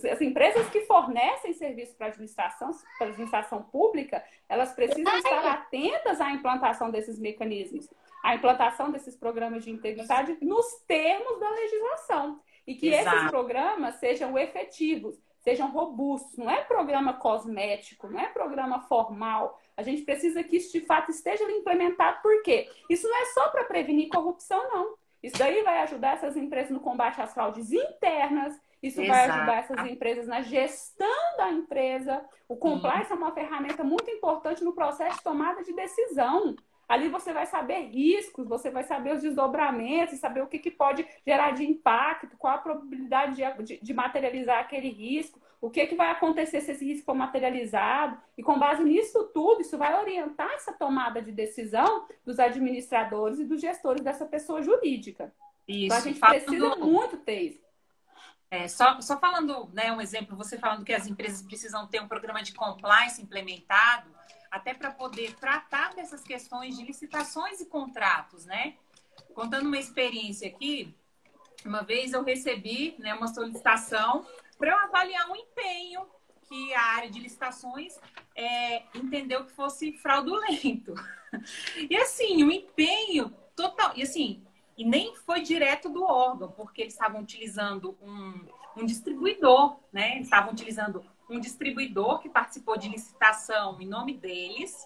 as empresas que fornecem serviços para a administração, para administração pública, elas precisam estar atentas à implantação desses mecanismos a implantação desses programas de integridade nos termos da legislação. E que Exato. esses programas sejam efetivos, sejam robustos. Não é programa cosmético, não é programa formal. A gente precisa que isso de fato esteja implementado. Por quê? Isso não é só para prevenir corrupção, não. Isso daí vai ajudar essas empresas no combate às fraudes internas, isso Exato. vai ajudar essas empresas na gestão da empresa. O compliance é uma ferramenta muito importante no processo de tomada de decisão. Ali você vai saber riscos, você vai saber os desdobramentos, saber o que, que pode gerar de impacto, qual a probabilidade de, de, de materializar aquele risco, o que, que vai acontecer se esse risco for materializado. E com base nisso tudo, isso vai orientar essa tomada de decisão dos administradores e dos gestores dessa pessoa jurídica. Isso, então a gente precisa muito ter isso. É, só, só falando, né, um exemplo, você falando que as empresas precisam ter um programa de compliance implementado, até para poder tratar dessas questões de licitações e contratos, né? Contando uma experiência aqui, uma vez eu recebi né, uma solicitação para eu avaliar um empenho que a área de licitações é, entendeu que fosse fraudulento. E assim, o empenho total. E assim, e nem foi direto do órgão, porque eles estavam utilizando um, um distribuidor, né? estavam utilizando um distribuidor que participou de licitação em nome deles.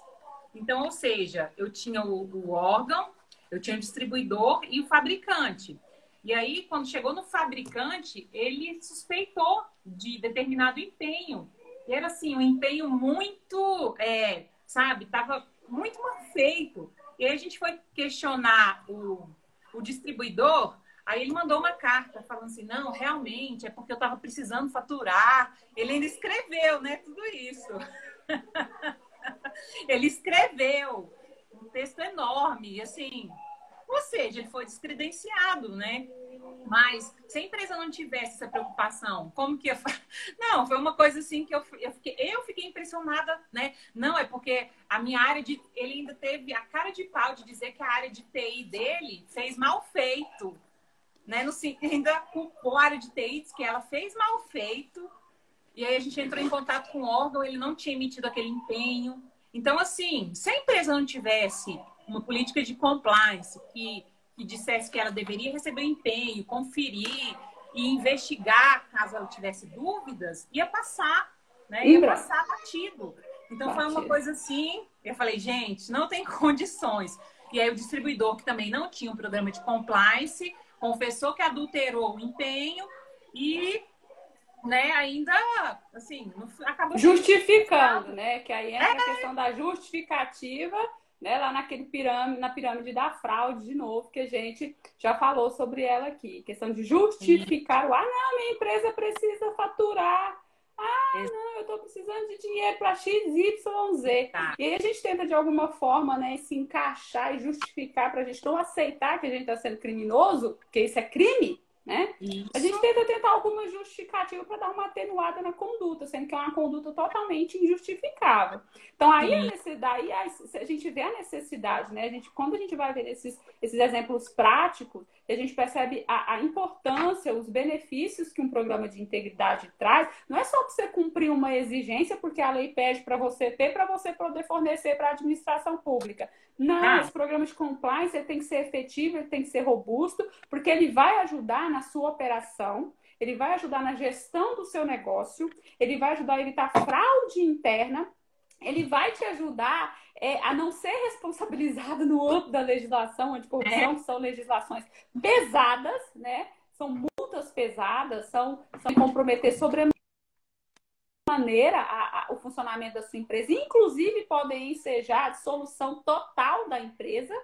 Então, ou seja, eu tinha o, o órgão, eu tinha o distribuidor e o fabricante. E aí, quando chegou no fabricante, ele suspeitou de determinado empenho. E era assim, um empenho muito, é, sabe, estava muito mal feito. E aí a gente foi questionar o, o distribuidor, Aí ele mandou uma carta falando assim: não, realmente, é porque eu estava precisando faturar. Ele ainda escreveu, né? Tudo isso. ele escreveu um texto enorme, assim. Ou seja, ele foi descredenciado, né? Mas se a empresa não tivesse essa preocupação, como que ia Não, foi uma coisa assim que eu, eu, fiquei, eu fiquei impressionada, né? Não, é porque a minha área de. Ele ainda teve a cara de pau de dizer que a área de TI dele fez mal feito né? No, ainda culpou a área de TI, que ela fez mal feito. E aí a gente entrou em contato com o órgão, ele não tinha emitido aquele empenho. Então, assim, se a empresa não tivesse uma política de compliance que, que dissesse que ela deveria receber o empenho, conferir e investigar caso ela tivesse dúvidas, ia passar, né? Ia passar batido. Então batido. foi uma coisa assim, eu falei, gente, não tem condições. E aí o distribuidor, que também não tinha um programa de compliance, confessou que adulterou o empenho e né, ainda assim, acabou justificando, né? Que aí entra é. a questão da justificativa, né, lá naquele pirâmide, na pirâmide da fraude de novo, que a gente já falou sobre ela aqui, questão de justificar, o, ah, não, minha empresa precisa faturar. Ah, não, eu estou precisando de dinheiro para X, Y, Z. Tá. E aí a gente tenta, de alguma forma, né, se encaixar e justificar para a gente não aceitar que a gente está sendo criminoso, porque isso é crime, né? Isso. A gente tenta tentar alguma justificativa para dar uma atenuada na conduta, sendo que é uma conduta totalmente injustificável. Então, aí a necessidade, a gente vê a necessidade, né? A gente, quando a gente vai ver esses, esses exemplos práticos, a gente percebe a, a, importância, os benefícios que um programa de integridade traz. Não é só para você cumprir uma exigência, porque a lei pede para você ter, para você poder fornecer para a administração pública. Não, ah. esse programa de compliance tem que ser efetivo, ele tem que ser robusto, porque ele vai ajudar na sua operação, ele vai ajudar na gestão do seu negócio, ele vai ajudar a evitar fraude interna, ele vai te ajudar é, a não ser responsabilizado no âmbito da legislação anticorrupção, é. que são legislações pesadas, né? São multas pesadas, são, são comprometer sobre maneira a, a, o funcionamento da sua empresa, inclusive podem ensejar a dissolução total da empresa,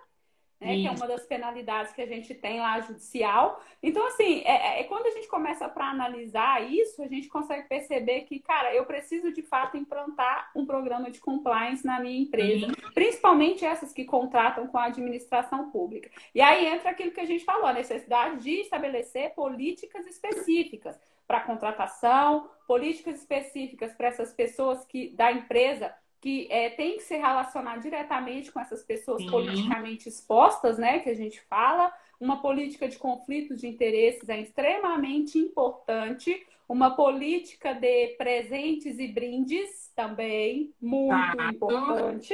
né, que é uma das penalidades que a gente tem lá judicial. Então, assim, é, é, é quando a gente começa para analisar isso, a gente consegue perceber que, cara, eu preciso de fato implantar um programa de compliance na minha empresa, principalmente essas que contratam com a administração pública. E aí entra aquilo que a gente falou, a necessidade de estabelecer políticas específicas para contratação, políticas específicas para essas pessoas que da empresa que é, tem que se relacionar diretamente com essas pessoas Sim. politicamente expostas, né? Que a gente fala. Uma política de conflitos de interesses é extremamente importante. Uma política de presentes e brindes também, muito importante.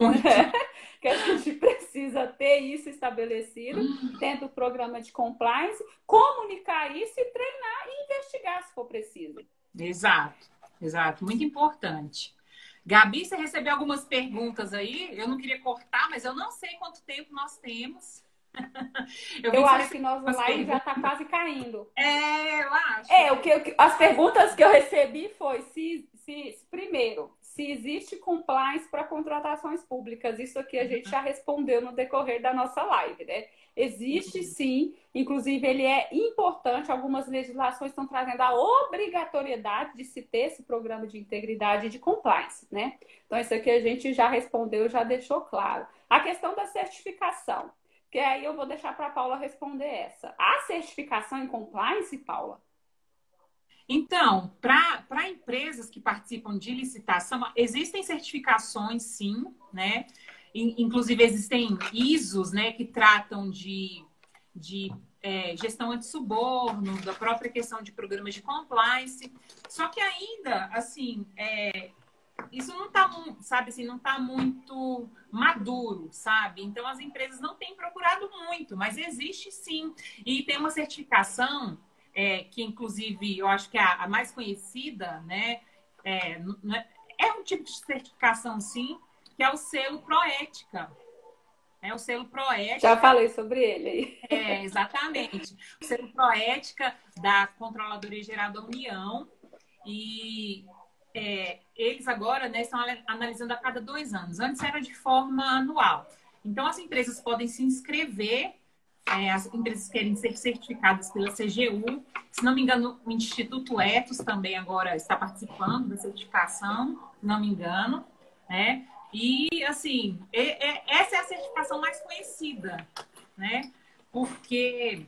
que a gente precisa ter isso estabelecido dentro do programa de compliance, comunicar isso e treinar e investigar se for preciso. Exato, exato. Muito importante. Gabi, você recebeu algumas perguntas aí. Eu não queria cortar, mas eu não sei quanto tempo nós temos. eu, eu acho que nosso live já está quase caindo. É, eu acho. É, o que, as perguntas que eu recebi foi se, se primeiro, se existe compliance para contratações públicas. Isso aqui a gente já respondeu no decorrer da nossa live, né? Existe sim, inclusive ele é importante. Algumas legislações estão trazendo a obrigatoriedade de se ter esse programa de integridade e de compliance, né? Então, isso aqui a gente já respondeu, já deixou claro. A questão da certificação, que aí eu vou deixar para a Paula responder essa. A certificação em compliance, Paula? Então, para empresas que participam de licitação, existem certificações, sim, né? Inclusive, existem ISOs, né, que tratam de, de é, gestão anti-suborno, da própria questão de programas de compliance. Só que ainda, assim, é, isso não está, sabe, assim, não está muito maduro, sabe? Então, as empresas não têm procurado muito, mas existe sim. E tem uma certificação, é, que inclusive eu acho que é a, a mais conhecida, né? É, é, é um tipo de certificação, sim, que é o selo Proética. É o selo Proética. Já falei sobre ele aí. É, exatamente. O selo Proética da Controladoria Geral da União. E é, eles agora né, estão analisando a cada dois anos. Antes era de forma anual. Então, as empresas podem se inscrever, é, as empresas querem ser certificadas pela CGU. Se não me engano, o Instituto Etos também agora está participando da certificação, se não me engano. Né? E, assim, é, é, essa é a certificação mais conhecida, né? Porque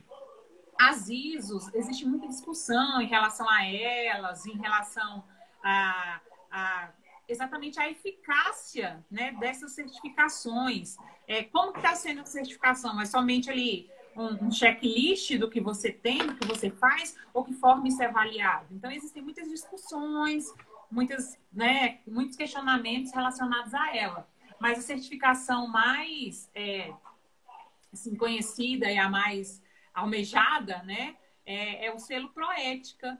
as ISOs, existe muita discussão em relação a elas, em relação a, a exatamente a eficácia né, dessas certificações. É, como está sendo a certificação? É somente ali um, um, checklist do que você tem, do que você faz, ou que forma isso é avaliado? Então, existem muitas discussões, muitas, né, muitos questionamentos relacionados a ela. Mas a certificação mais é, assim, conhecida e a mais almejada, né, é, é o selo Proética.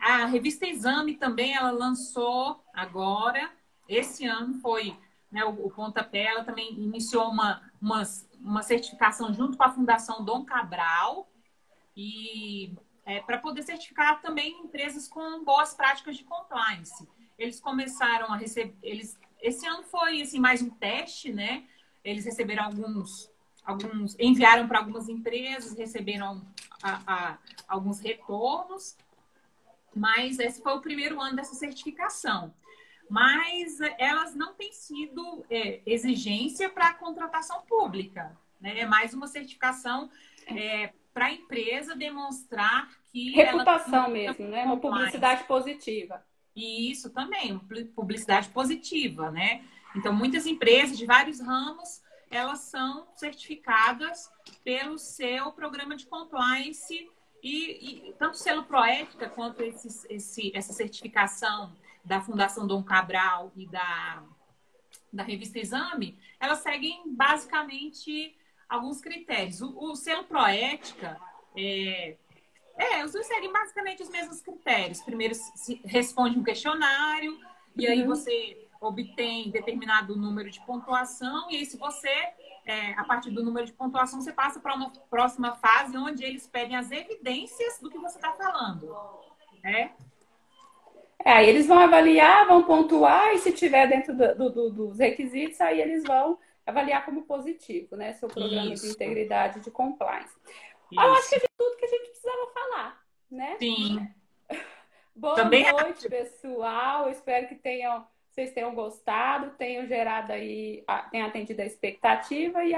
A revista Exame também ela lançou agora, esse ano foi né, o, o pontapé, ela também iniciou uma, uma, uma certificação junto com a Fundação Dom Cabral e é, para poder certificar também empresas com boas práticas de compliance. Eles começaram a receber, eles, esse ano foi assim mais um teste, né? Eles receberam alguns, alguns enviaram para algumas empresas, receberam a, a, alguns retornos, mas esse foi o primeiro ano dessa certificação. Mas elas não têm sido é, exigência para a contratação pública, né? É mais uma certificação é, para a empresa demonstrar que. Reputação mesmo, né? Uma publicidade positiva. E isso também, publicidade positiva, né? Então, muitas empresas de vários ramos, elas são certificadas pelo seu programa de compliance e, e tanto o selo Proética quanto esse, esse, essa certificação da Fundação Dom Cabral e da, da revista Exame, elas seguem basicamente alguns critérios. O, o selo Proética, é, é, os dois seguem basicamente os mesmos critérios. Primeiro, se responde um questionário, e aí uhum. você obtém determinado número de pontuação, e aí se você, é, a partir do número de pontuação, você passa para uma próxima fase, onde eles pedem as evidências do que você está falando. Né? É, aí eles vão avaliar, vão pontuar, e se tiver dentro do, do, dos requisitos, aí eles vão avaliar como positivo, né? Seu programa Isso. de integridade de compliance. Isso. Eu acho que é de tudo que a gente precisava falar, né? Sim. Boa Também noite, pessoal. espero que tenham, vocês tenham gostado, tenham gerado aí, tenham atendido a expectativa e